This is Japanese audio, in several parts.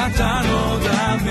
なたのため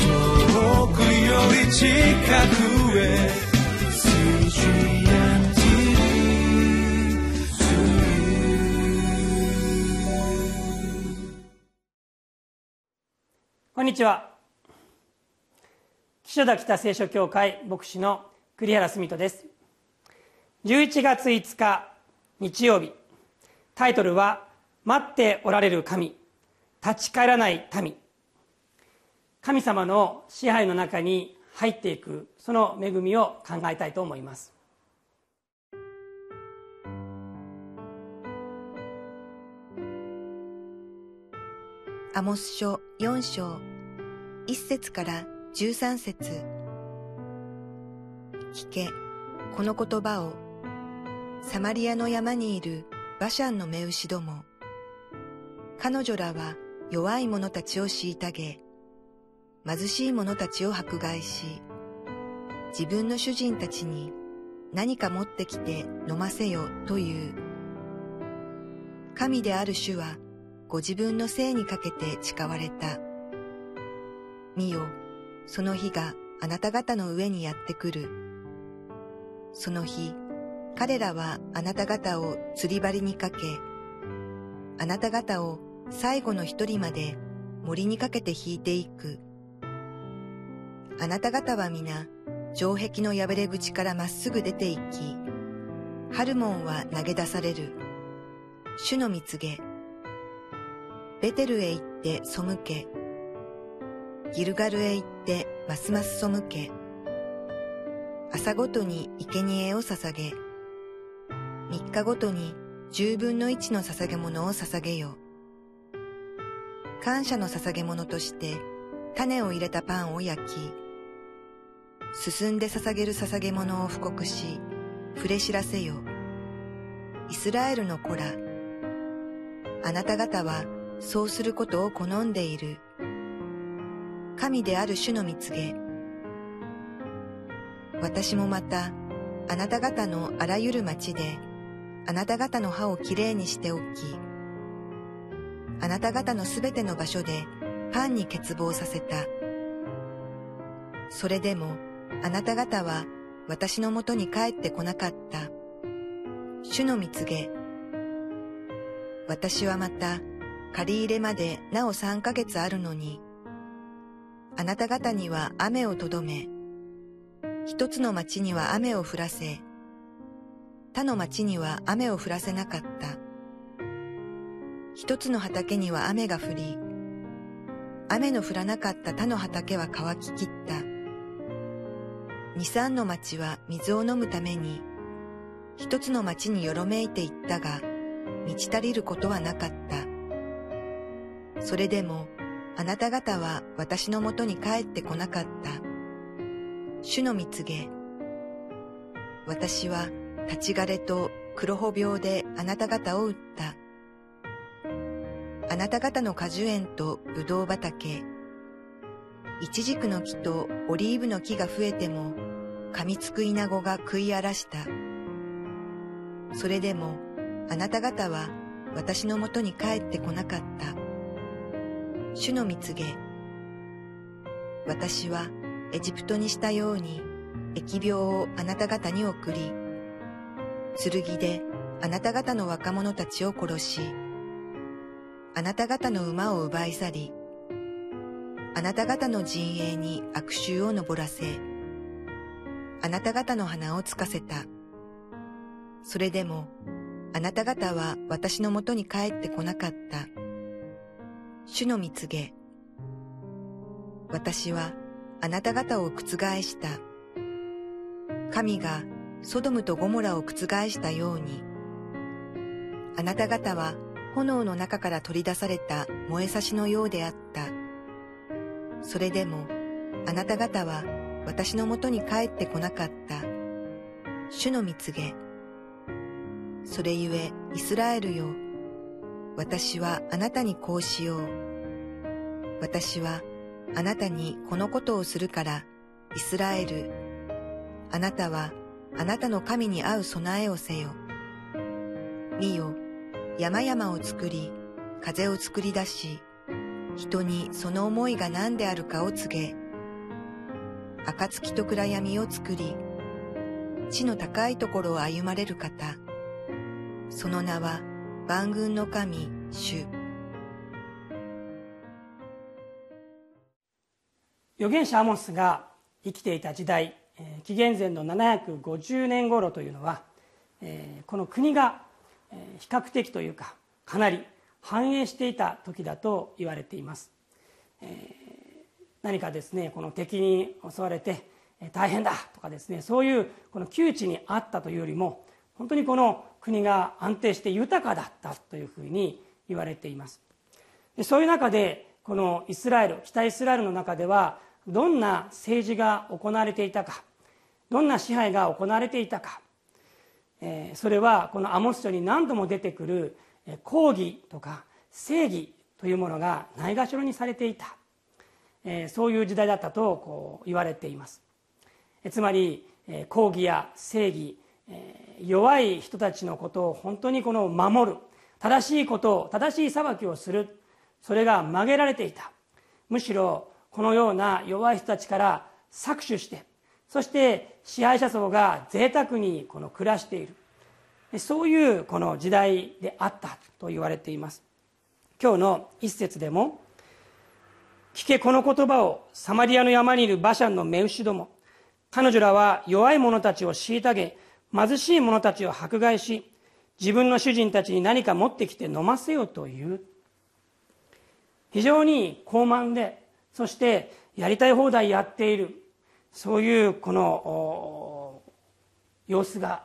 遠くより近くへこんにちは。岸田北聖書協会牧師の栗原澄人です。11月5日日曜日。タイトルは「待っておられる神。立ち返らない民」神様の支配の中に入っていくその恵みを考えたいと思います。アモス書4章1節から13節。聞け、この言葉を、サマリアの山にいるバシャンの目牛ども。彼女らは弱い者たちを虐げ、貧しい者たちを迫害し、自分の主人たちに何か持ってきて飲ませよという。神である主はご自分のせいにかけて誓われた。見よ、その日があなた方の上にやってくる。その日、彼らはあなた方を釣り針にかけ、あなた方を最後の一人まで森にかけて引いていく。あなた方は皆、城壁の破れ口からまっすぐ出て行き、ハルモンは投げ出される。主の蜜げ。ベテルへ行って背け。ギルガルへ行ってますます背け、朝ごとに生贄を捧げ、三日ごとに十分の一の捧げ物を捧げよ。感謝の捧げ物として種を入れたパンを焼き、進んで捧げる捧げ物を布告し、触れ知らせよ。イスラエルの子ら、あなた方はそうすることを好んでいる。神である主の蜜げ。私もまた、あなた方のあらゆる町で、あなた方の歯をきれいにしておき、あなた方のすべての場所でパンに欠乏させた。それでも、あなた方は私のもとに帰ってこなかった。主の蜜げ。私はまた、借り入れまでなお三ヶ月あるのに、あなた方には雨をとどめ、一つの町には雨を降らせ、他の町には雨を降らせなかった。一つの畑には雨が降り、雨の降らなかった他の畑は乾ききった。二三の町は水を飲むために、一つの町によろめいていったが、満ち足りることはなかった。それでも、あなた方は私のもとに帰ってこなかった。主の蜜げ。私は立ち枯れと黒穂病であなた方を打った。あなた方の果樹園とぶどう畑、イチジクの木とオリーブの木が増えても、噛みつく稲子が食い荒らした。それでも、あなた方は私のもとに帰ってこなかった。主の蜜げ。私はエジプトにしたように疫病をあなた方に送り、剣であなた方の若者たちを殺し、あなた方の馬を奪い去り、あなた方の陣営に悪臭を登らせ、あなた方の鼻をつかせた。それでも、あなた方は私のもとに帰ってこなかった。主の蜜げ。私はあなた方を覆した。神がソドムとゴモラを覆したように、あなた方は炎の中から取り出された燃えさしのようであった。それでもあなた方は私のもとに帰ってこなかった。主の蜜げ。それゆえイスラエルよ、私はあなたにこうしよう。私はあなたにこのことをするから、イスラエル。あなたはあなたの神に合う備えをせよ。見よ、山々を作り、風を作り出し、人にその思いが何であるかを告げ、暁と暗闇を作り、地の高いところを歩まれる方、その名は万軍の神、主。預言者アモスが生きていた時代紀元前の750年頃というのはこの国が比較的というかかなり繁栄していた時だと言われています。何かですねこの敵に襲われて大変だとかですねそういうこの窮地にあったというよりも本当にこの国が安定して豊かだったというふうに言われています。そういう中でこのイスラエル北イスラエルの中ではどんな政治が行われていたかどんな支配が行われていたか、え、それはこのアモス書に何度も出てくる抗議とか正義というものがないがしろにされていた、え、そういう時代だったとこう言われています、え、つまりえ抗義や正義え弱い人たちのことを本当にこの守る正しいことを正しい裁きをするそれが曲げられていた。むしろこのような弱い人たちから搾取してそして支配者層が贅沢にこの暮らしている。そういうこの時代であったと言われています。今日の一節でも「聞けこの言葉をサマリアの山にいる馬車の目牛ども彼女らは弱い者たちを虐げ貧しい者たちを迫害し自分の主人たちに何か持ってきて飲ませようという。非常に高慢でそしてやりたい放題やっている。そういうこの様子が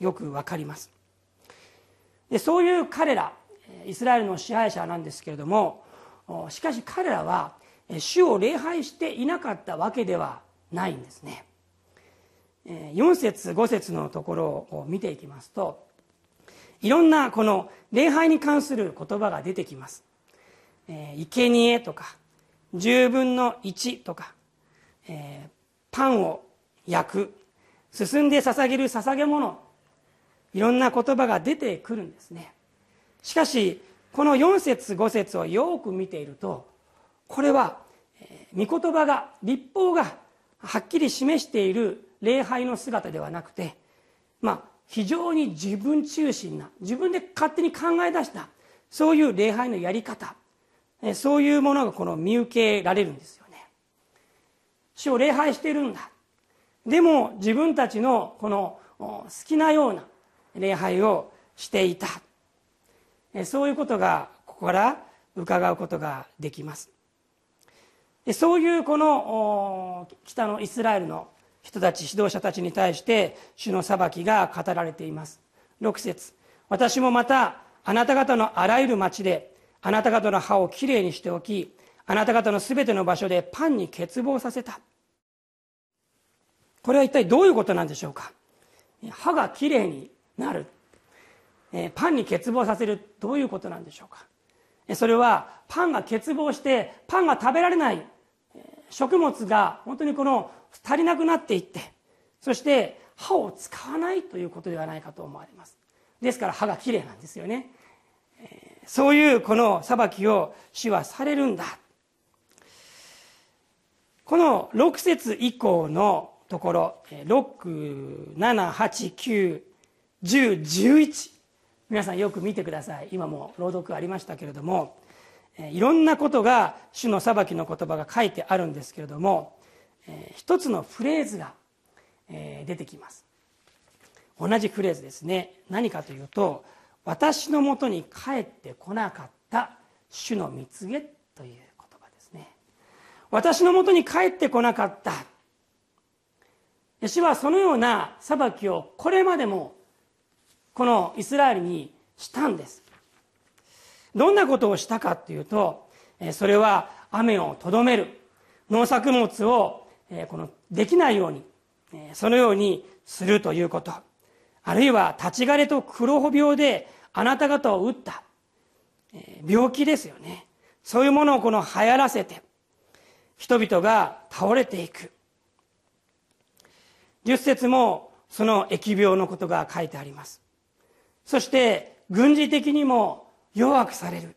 よくわかります。でそういう彼らイスラエルの支配者なんですけれどもしかし彼らは主を礼拝していなかったわけではないんですね。4節5節のところを見ていきますといろんなこの礼拝に関する言葉が出てきます「生贄とか10分の1とか、えー、パンを焼く進んで捧げる捧げ物いろんな言葉が出てくるんですね。しかしこの4節5節をよく見ているとこれは、え、御言葉が立法がはっきり示している礼拝の姿ではなくてまあ非常に自分中心な自分で勝手に考え出したそういう礼拝のやり方そういうものがこの見受けられるんですよ主を礼拝してるんだ。でも自分たちのこの好きなような礼拝をしていた。そういうことがここから伺うことができます。そういうこの北のイスラエルの人たち指導者たちに対して主の裁きが語られています。6節。私もまたあなた方のあらゆる町であなた方の歯をきれいにしておきあなた方のすべての場所でパンに欠乏させた。これは一体どういうことなんでしょうか？歯がきれいになる。えパンに欠乏させるどういうことなんでしょうか？それはパンが欠乏してパンが食べられない食物が本当にこの足りなくなっていってそして歯を使わないということではないかと思われます。ですから歯がきれいなんですよね。そういうこの裁きを主はされるんだ。この6節以降のところ67891011皆さんよく見てください。今も朗読ありましたけれどもいろんなことが主の裁きの言葉が書いてあるんですけれども一つのフレーズが出てきます。同じフレーズですね。何かというと私のもとに帰ってこなかった主の蜜げという。私のもとに帰ってこなかった。主はそのような裁きをこれまでもこのイスラエルにしたんです。どんなことをしたかっていうとそれは雨をとどめる農作物をこのできないようにそのようにするということ。あるいは立ち枯れと黒穂病であなた方を打った、病気ですよね。そういうものをこの流行らせて人々が倒れていく。十節もその疫病のことが書いてあります。そして軍事的にも弱くされる。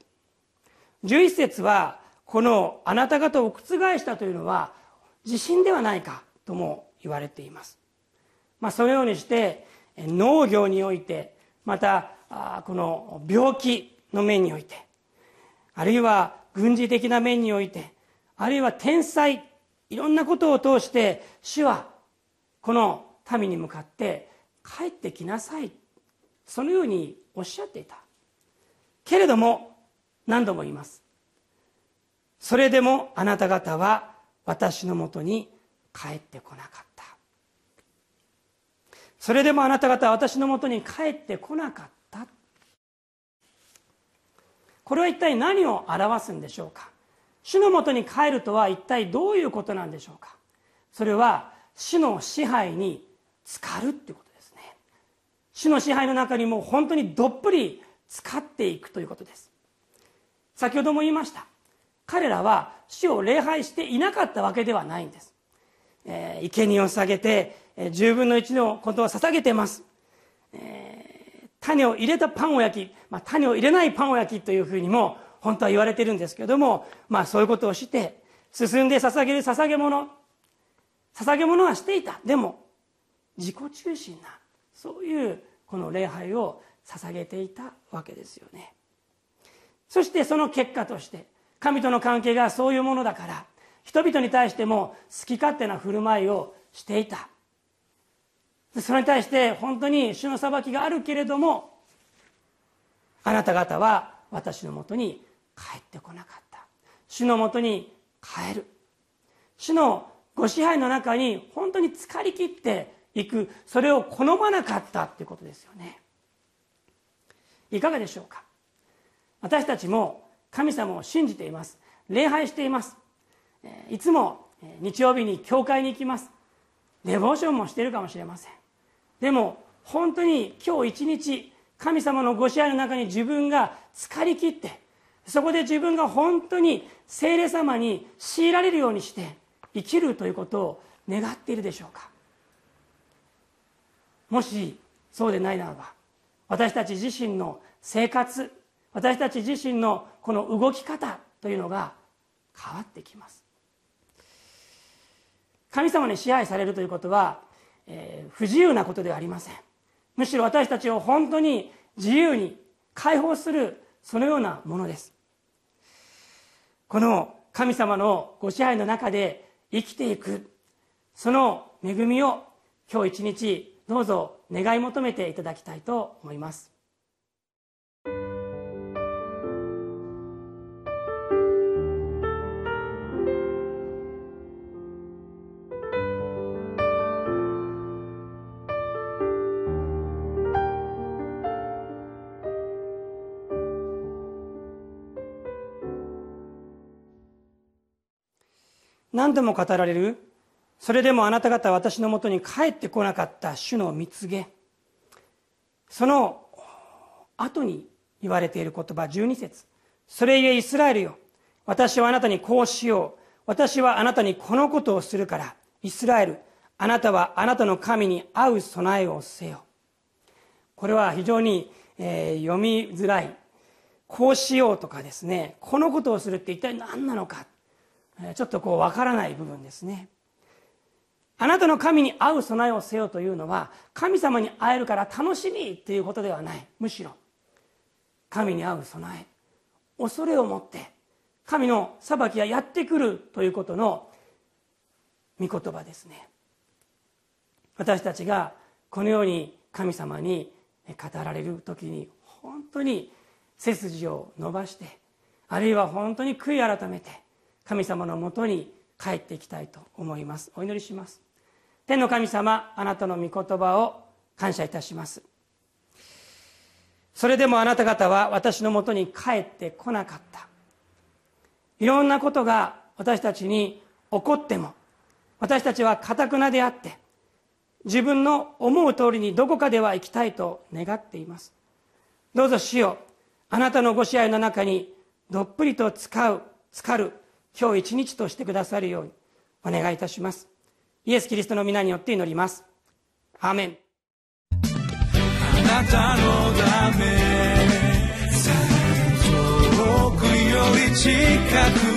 11節はこのあなた方を覆したというのは地震ではないかとも言われています、まあ、そのようにして農業においてまたこの病気の面においてあるいは軍事的な面においてあるいは天災いろんなことを通して主はこの民に向かって帰ってきなさい。そのようにおっしゃっていた。けれども何度も言います。それでもあなた方は私のもとに帰ってこなかった。それでもあなた方は私のもとに帰ってこなかった。これは一体何を表すんでしょうか。主のもとに帰るとは一体どういうことなんでしょうか？それは主の支配に浸かるっていうことですね。主の支配の中にも本当にどっぷり使っていくということです。先ほども言いました。彼らは主を礼拝していなかったわけではないんです、えー、生贄を下げて、えー、10分の1のことを捧げてます、えー、種を入れたパンを焼き、まあ、種を入れないパンを焼きというふうにも本当は言われてるんですけども、まあ、そういうことをして進んで捧げる捧げ物捧げ物はしていた。でも自己中心なそういうこの礼拝を捧げていたわけですよね。そしてその結果として神との関係がそういうものだから人々に対しても好き勝手な振る舞いをしていた。それに対して本当に主の裁きがあるけれどもあなた方は私のもとに帰ってこなかった。主のもとに帰る。主のご支配の中に本当に浸かりきっていく。それを好まなかったっていうことですよね。いかがでしょうか？私たちも神様を信じています。礼拝しています。いつも日曜日に教会に行きます。デボーションもしているかもしれません。でも本当に今日一日神様のご支配の中に自分が浸かりきってそこで自分が本当に聖霊様に強いられるようにして生きるということを願っているでしょうか。もしそうでないならば私たち自身の生活私たち自身のこの動き方というのが変わってきます。神様に支配されるということは、えー、不自由なことではありません。むしろ私たちを本当に自由に解放するそのようなものです。この神様のご支配の中で生きていくその恵みを今日一日どうぞ願い求めていただきたいと思います。何度も語られる。それでもあなた方は私のもとに帰ってこなかった主の蜜げ。その後に言われている言葉12節。それゆえイスラエルよ。私はあなたにこうしよう。私はあなたにこのことをするから。イスラエルあなたはあなたの神に合う備えをせよ。これは非常に、えー、読みづらい。こうしようとかですね。このことをするって一体何なのか。ちょっとこう分からない部分ですね。あなたの神に会う備えをせよというのは神様に会えるから楽しみっていうことではない。むしろ神に会う備え。恐れを持って神の裁きがやってくるということの御言葉ですね。私たちがこのように神様に語られる時に本当に背筋を伸ばしてあるいは本当に悔い改めて神様のもとに帰っていきたいと思います。お祈りします。天の神様あなたの御言葉を感謝いたします。それでもあなた方は私のもとに帰ってこなかった。いろんなことが私たちに起こっても私たちはかたくなであって自分の思う通りにどこかでは行きたいと願っています。どうぞ主よあなたのご支配の中にどっぷりと使う浸かる今日一日としてくださるようにお願いいたします。イエス・キリストの皆によって祈ります。アーメン。あなたのため遠くより近く